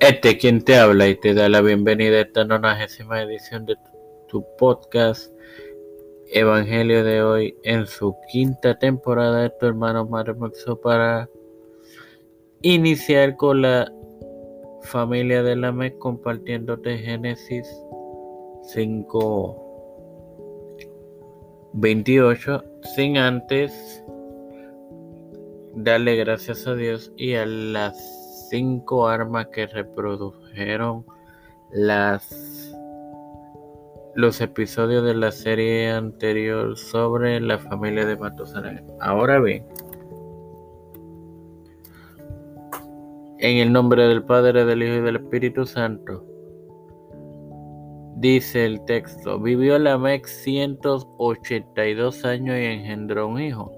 Este quien te habla y te da la bienvenida a esta nonagésima edición de tu podcast Evangelio de hoy en su quinta temporada de tu hermano Marmoxo para iniciar con la familia de la MEC compartiéndote Génesis 5 28 sin antes darle gracias a Dios y a las cinco armas que reprodujeron las los episodios de la serie anterior sobre la familia de Matusalén. Ahora bien, en el nombre del Padre, del Hijo y del Espíritu Santo, dice el texto, vivió la Mec 182 años y engendró un hijo.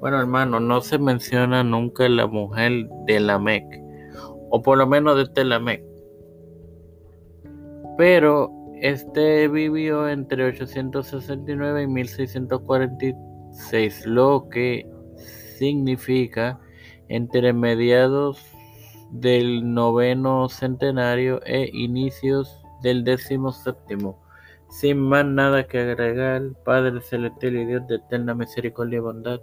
Bueno, hermano, no se menciona nunca la mujer de la Mec o por lo menos de Telamec. Pero este vivió entre 869 y 1646, lo que significa entre mediados del noveno centenario e inicios del décimo séptimo. Sin más nada que agregar, Padre Celestial y Dios de eterna misericordia y bondad,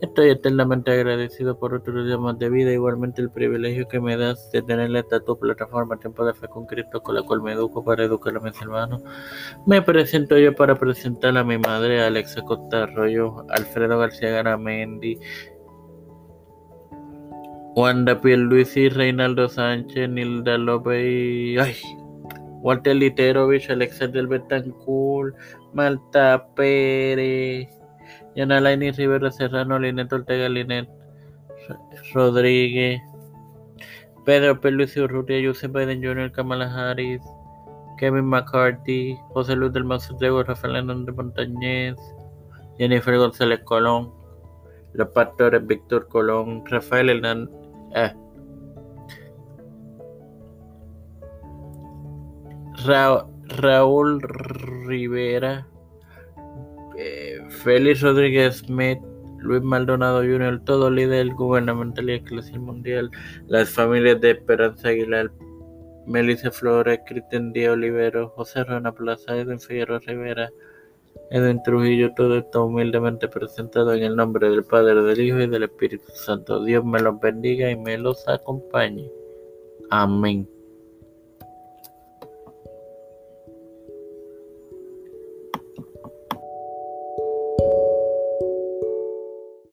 estoy eternamente agradecido por otros días más de vida, igualmente el privilegio que me das de tener esta tu plataforma Tiempo de Fe con Cristo, con la cual me educo para educar a mis hermanos. Me presento yo para presentar a mi madre, Alexa Costa Arroyo, Alfredo García Garamendi, Wanda Pierluisi, Reinaldo Sánchez, Nilda López y... ¡Ay! Walter Literovich, Alexander Betancourt, Malta Pérez, Yanalaini Rivera Serrano, Linet Ortega, Linet Rodríguez, Pedro Pelucio Urrutia, Joseph Biden Jr., Kamala Harris, Kevin McCarthy, José Luis del Mazo Rafael Hernández Montañez, Jennifer González Colón, los pastores Víctor Colón, Rafael Hernández, eh, Raúl Rivera, eh, Félix Rodríguez Smith, Luis Maldonado Jr., todo líder gubernamental y eclesial mundial, las familias de Esperanza Aguilar, Melissa Flores, Cristian Díaz Olivero, José Rona Plaza, Edwin Figueroa Rivera, Edwin Trujillo, todo esto humildemente presentado en el nombre del Padre, del Hijo y del Espíritu Santo. Dios me los bendiga y me los acompañe. Amén.